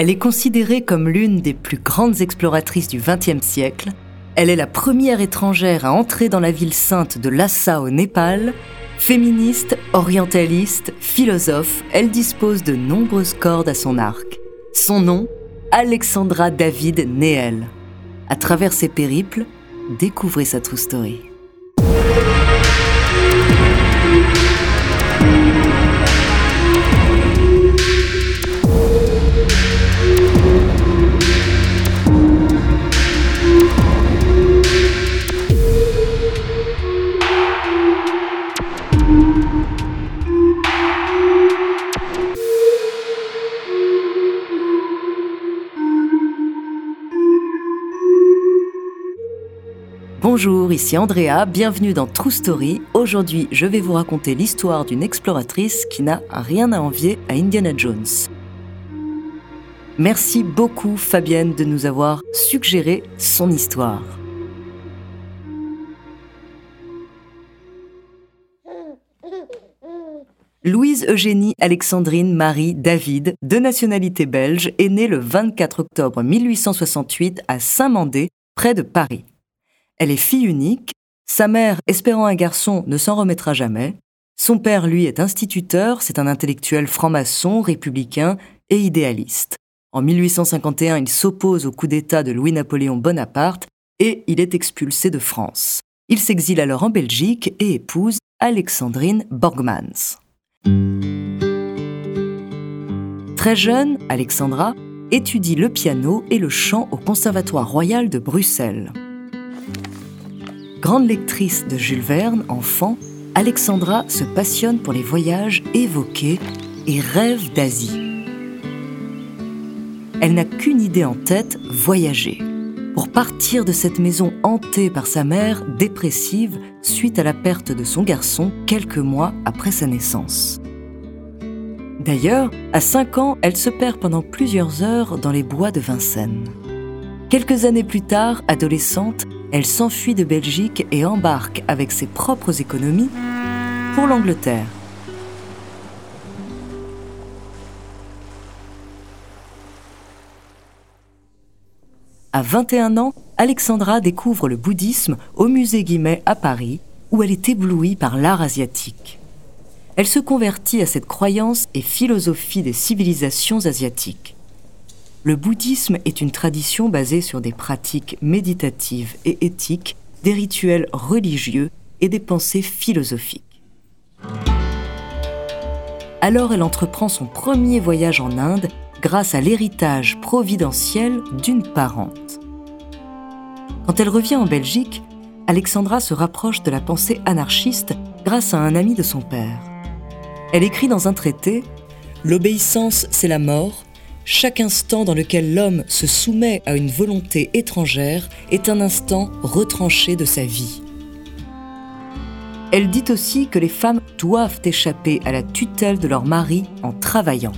Elle est considérée comme l'une des plus grandes exploratrices du XXe siècle. Elle est la première étrangère à entrer dans la ville sainte de Lhasa au Népal. Féministe, orientaliste, philosophe, elle dispose de nombreuses cordes à son arc. Son nom, Alexandra David Neel. À travers ses périples, découvrez sa true story. Bonjour, ici Andrea, bienvenue dans True Story. Aujourd'hui, je vais vous raconter l'histoire d'une exploratrice qui n'a rien à envier à Indiana Jones. Merci beaucoup Fabienne de nous avoir suggéré son histoire. Louise Eugénie Alexandrine Marie David, de nationalité belge, est née le 24 octobre 1868 à Saint-Mandé, près de Paris. Elle est fille unique, sa mère, espérant un garçon, ne s'en remettra jamais, son père, lui, est instituteur, c'est un intellectuel franc-maçon, républicain et idéaliste. En 1851, il s'oppose au coup d'État de Louis-Napoléon Bonaparte et il est expulsé de France. Il s'exile alors en Belgique et épouse Alexandrine Borgmans. Très jeune, Alexandra étudie le piano et le chant au Conservatoire royal de Bruxelles. Grande lectrice de Jules Verne, enfant, Alexandra se passionne pour les voyages évoqués et rêve d'Asie. Elle n'a qu'une idée en tête, voyager. Pour partir de cette maison hantée par sa mère, dépressive, suite à la perte de son garçon quelques mois après sa naissance. D'ailleurs, à 5 ans, elle se perd pendant plusieurs heures dans les bois de Vincennes. Quelques années plus tard, adolescente, elle s'enfuit de Belgique et embarque avec ses propres économies pour l'Angleterre. À 21 ans, Alexandra découvre le bouddhisme au musée Guimet à Paris, où elle est éblouie par l'art asiatique. Elle se convertit à cette croyance et philosophie des civilisations asiatiques. Le bouddhisme est une tradition basée sur des pratiques méditatives et éthiques, des rituels religieux et des pensées philosophiques. Alors elle entreprend son premier voyage en Inde grâce à l'héritage providentiel d'une parente. Quand elle revient en Belgique, Alexandra se rapproche de la pensée anarchiste grâce à un ami de son père. Elle écrit dans un traité L'obéissance, c'est la mort, chaque instant dans lequel l'homme se soumet à une volonté étrangère est un instant retranché de sa vie. Elle dit aussi que les femmes doivent échapper à la tutelle de leur mari en travaillant.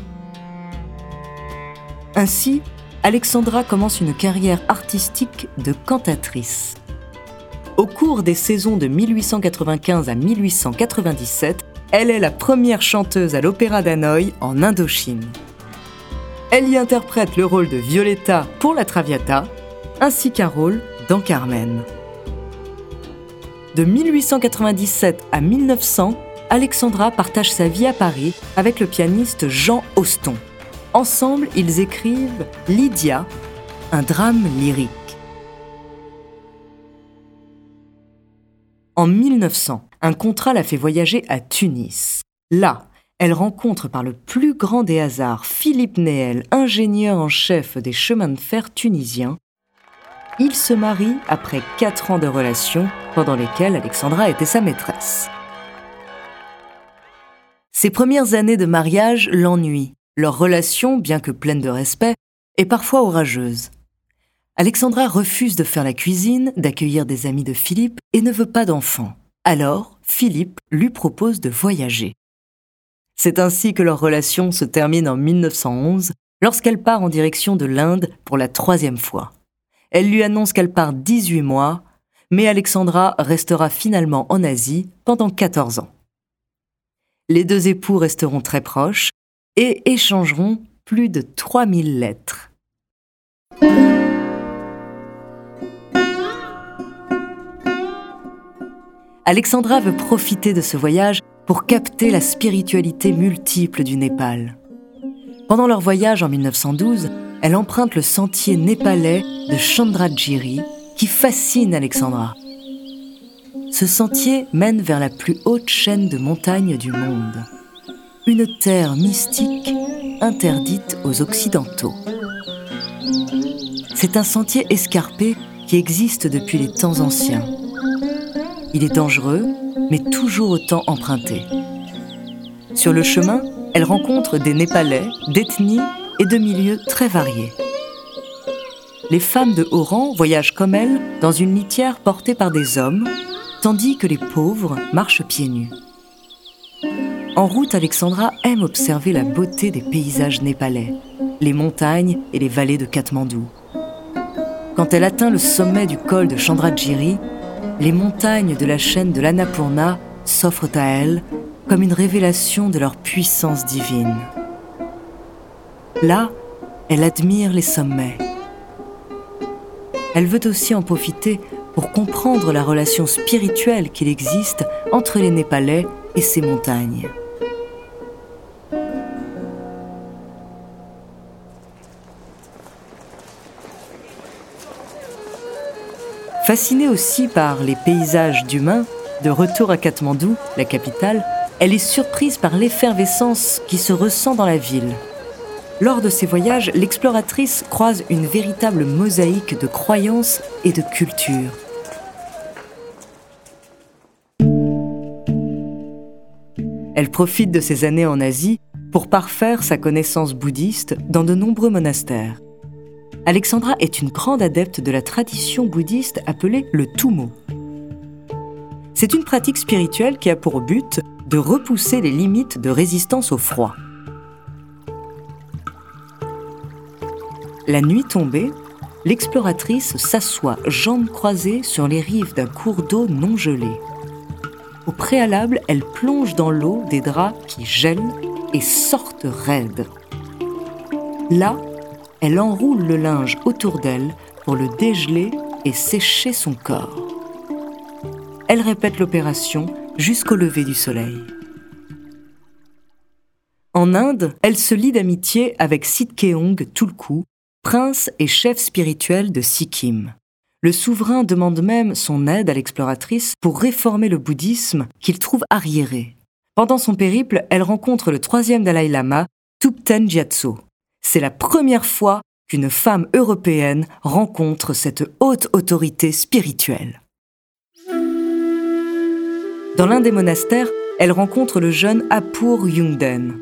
Ainsi, Alexandra commence une carrière artistique de cantatrice. Au cours des saisons de 1895 à 1897, elle est la première chanteuse à l'Opéra d'Hanoï en Indochine. Elle y interprète le rôle de Violetta pour la Traviata, ainsi qu'un rôle dans Carmen. De 1897 à 1900, Alexandra partage sa vie à Paris avec le pianiste Jean Auston. Ensemble, ils écrivent Lydia, un drame lyrique. En 1900, un contrat la fait voyager à Tunis. Là, elle rencontre par le plus grand des hasards Philippe Néel, ingénieur en chef des chemins de fer tunisiens. Ils se marient après quatre ans de relations pendant lesquelles Alexandra était sa maîtresse. Ces premières années de mariage l'ennuient. Leur relation, bien que pleine de respect, est parfois orageuse. Alexandra refuse de faire la cuisine, d'accueillir des amis de Philippe et ne veut pas d'enfants. Alors, Philippe lui propose de voyager. C'est ainsi que leur relation se termine en 1911 lorsqu'elle part en direction de l'Inde pour la troisième fois. Elle lui annonce qu'elle part 18 mois, mais Alexandra restera finalement en Asie pendant 14 ans. Les deux époux resteront très proches et échangeront plus de 3000 lettres. Alexandra veut profiter de ce voyage pour capter la spiritualité multiple du Népal. Pendant leur voyage en 1912, elle emprunte le sentier népalais de Chandragiri qui fascine Alexandra. Ce sentier mène vers la plus haute chaîne de montagnes du monde, une terre mystique interdite aux Occidentaux. C'est un sentier escarpé qui existe depuis les temps anciens. Il est dangereux, mais toujours autant emprunté. Sur le chemin, elle rencontre des Népalais, d'ethnies et de milieux très variés. Les femmes de haut rang voyagent comme elle dans une litière portée par des hommes, tandis que les pauvres marchent pieds nus. En route, Alexandra aime observer la beauté des paysages népalais, les montagnes et les vallées de Katmandou. Quand elle atteint le sommet du col de Chandragiri, les montagnes de la chaîne de l'Annapurna s'offrent à elle comme une révélation de leur puissance divine. Là, elle admire les sommets. Elle veut aussi en profiter pour comprendre la relation spirituelle qu'il existe entre les Népalais et ces montagnes. Fascinée aussi par les paysages d'humains, de retour à Katmandou, la capitale, elle est surprise par l'effervescence qui se ressent dans la ville. Lors de ses voyages, l'exploratrice croise une véritable mosaïque de croyances et de cultures. Elle profite de ses années en Asie pour parfaire sa connaissance bouddhiste dans de nombreux monastères. Alexandra est une grande adepte de la tradition bouddhiste appelée le Tumo. C'est une pratique spirituelle qui a pour but de repousser les limites de résistance au froid. La nuit tombée, l'exploratrice s'assoit jambes croisées sur les rives d'un cours d'eau non gelé. Au préalable, elle plonge dans l'eau des draps qui gèlent et sortent raides. Là, elle enroule le linge autour d'elle pour le dégeler et sécher son corps. Elle répète l'opération jusqu'au lever du soleil. En Inde, elle se lie d'amitié avec Sidkeong Tulku, prince et chef spirituel de Sikkim. Le souverain demande même son aide à l'exploratrice pour réformer le bouddhisme qu'il trouve arriéré. Pendant son périple, elle rencontre le troisième Dalai Lama, Thupten Gyatso. C'est la première fois qu'une femme européenne rencontre cette haute autorité spirituelle. Dans l'un des monastères, elle rencontre le jeune Apur Yungden.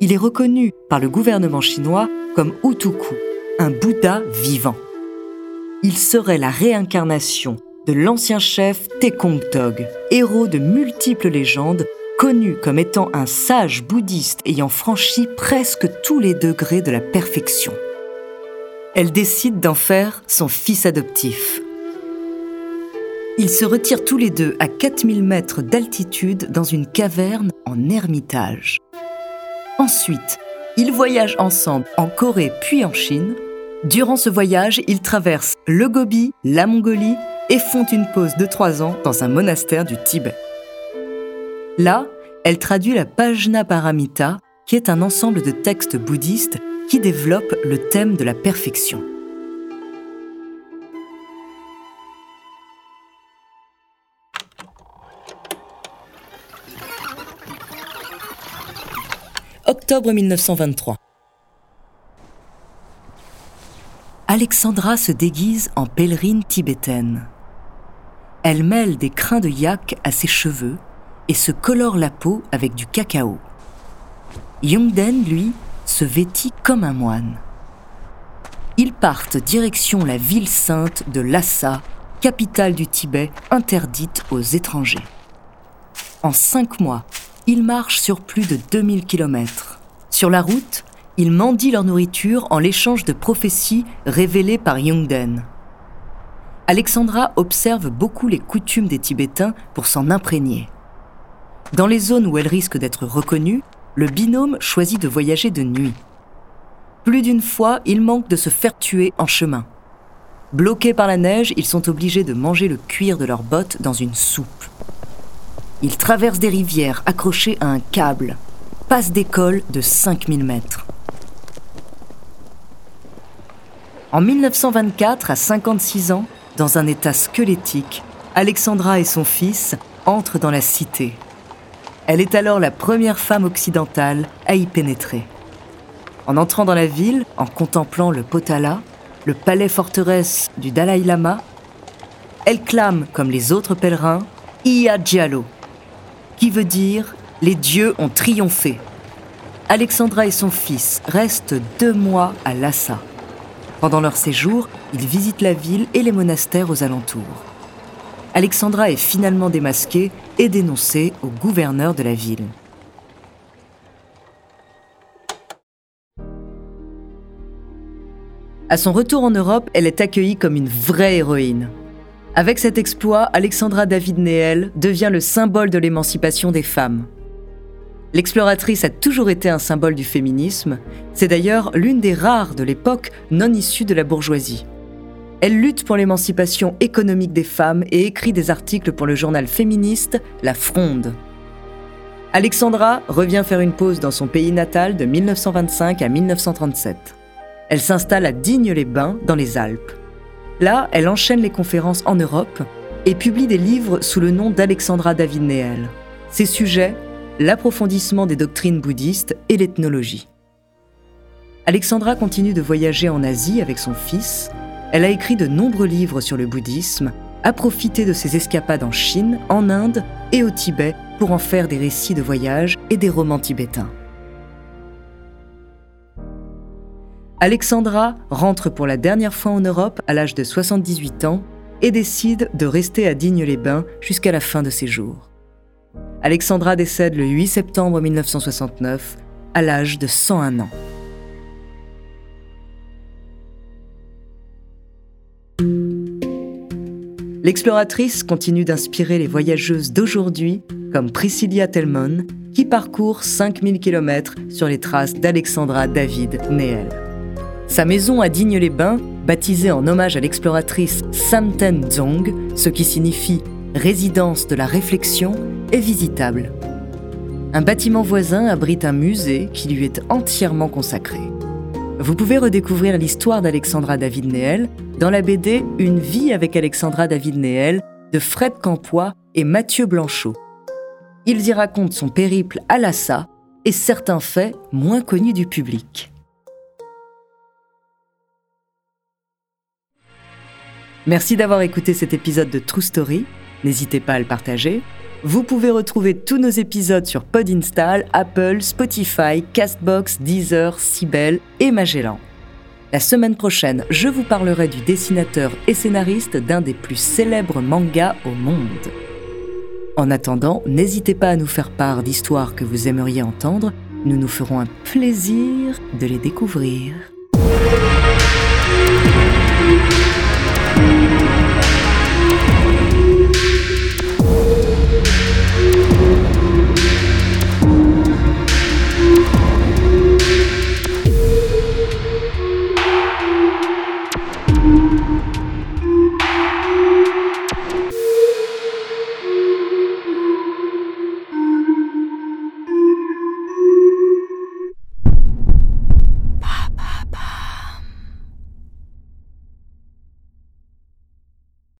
Il est reconnu par le gouvernement chinois comme Utuku, un Bouddha vivant. Il serait la réincarnation de l'ancien chef Tekong Tog, héros de multiples légendes connu comme étant un sage bouddhiste ayant franchi presque tous les degrés de la perfection. Elle décide d'en faire son fils adoptif. Ils se retirent tous les deux à 4000 mètres d'altitude dans une caverne en ermitage. Ensuite, ils voyagent ensemble en Corée puis en Chine. Durant ce voyage, ils traversent le Gobi, la Mongolie et font une pause de trois ans dans un monastère du Tibet. Là, elle traduit la Pajna Paramita, qui est un ensemble de textes bouddhistes qui développent le thème de la perfection. Octobre 1923. Alexandra se déguise en pèlerine tibétaine. Elle mêle des crins de yak à ses cheveux et se colore la peau avec du cacao. Yongden, lui, se vêtit comme un moine. Ils partent direction la ville sainte de Lhasa, capitale du Tibet interdite aux étrangers. En cinq mois, ils marchent sur plus de 2000 kilomètres. Sur la route, ils mendient leur nourriture en l'échange de prophéties révélées par Yongden. Alexandra observe beaucoup les coutumes des Tibétains pour s'en imprégner. Dans les zones où elle risque d'être reconnue, le binôme choisit de voyager de nuit. Plus d'une fois, ils manquent de se faire tuer en chemin. Bloqués par la neige, ils sont obligés de manger le cuir de leurs bottes dans une soupe. Ils traversent des rivières accrochées à un câble, passent des cols de 5000 mètres. En 1924, à 56 ans, dans un état squelettique, Alexandra et son fils entrent dans la cité. Elle est alors la première femme occidentale à y pénétrer. En entrant dans la ville, en contemplant le Potala, le palais forteresse du Dalai Lama, elle clame, comme les autres pèlerins, Iya Diallo, qui veut dire les dieux ont triomphé. Alexandra et son fils restent deux mois à Lhasa. Pendant leur séjour, ils visitent la ville et les monastères aux alentours. Alexandra est finalement démasquée et dénoncée au gouverneur de la ville. À son retour en Europe, elle est accueillie comme une vraie héroïne. Avec cet exploit, Alexandra David Néel devient le symbole de l'émancipation des femmes. L'exploratrice a toujours été un symbole du féminisme. C'est d'ailleurs l'une des rares de l'époque non issue de la bourgeoisie. Elle lutte pour l'émancipation économique des femmes et écrit des articles pour le journal féministe La Fronde. Alexandra revient faire une pause dans son pays natal de 1925 à 1937. Elle s'installe à Digne-les-Bains, dans les Alpes. Là, elle enchaîne les conférences en Europe et publie des livres sous le nom d'Alexandra David Néel. Ses sujets l'approfondissement des doctrines bouddhistes et l'ethnologie. Alexandra continue de voyager en Asie avec son fils. Elle a écrit de nombreux livres sur le bouddhisme, a profité de ses escapades en Chine, en Inde et au Tibet pour en faire des récits de voyage et des romans tibétains. Alexandra rentre pour la dernière fois en Europe à l'âge de 78 ans et décide de rester à Digne-les-Bains jusqu'à la fin de ses jours. Alexandra décède le 8 septembre 1969 à l'âge de 101 ans. L'exploratrice continue d'inspirer les voyageuses d'aujourd'hui, comme Priscilla Telmon, qui parcourt 5000 km sur les traces d'Alexandra David Néel. Sa maison à Digne-les-Bains, baptisée en hommage à l'exploratrice Samten Zong, ce qui signifie résidence de la réflexion, est visitable. Un bâtiment voisin abrite un musée qui lui est entièrement consacré. Vous pouvez redécouvrir l'histoire d'Alexandra David Néel dans la BD Une vie avec Alexandra David Néel de Fred Campois et Mathieu Blanchot. Ils y racontent son périple à Lhasa et certains faits moins connus du public. Merci d'avoir écouté cet épisode de True Story. N'hésitez pas à le partager. Vous pouvez retrouver tous nos épisodes sur Podinstall, Apple, Spotify, Castbox, Deezer, Sibel et Magellan. La semaine prochaine, je vous parlerai du dessinateur et scénariste d'un des plus célèbres mangas au monde. En attendant, n'hésitez pas à nous faire part d'histoires que vous aimeriez entendre. Nous nous ferons un plaisir de les découvrir.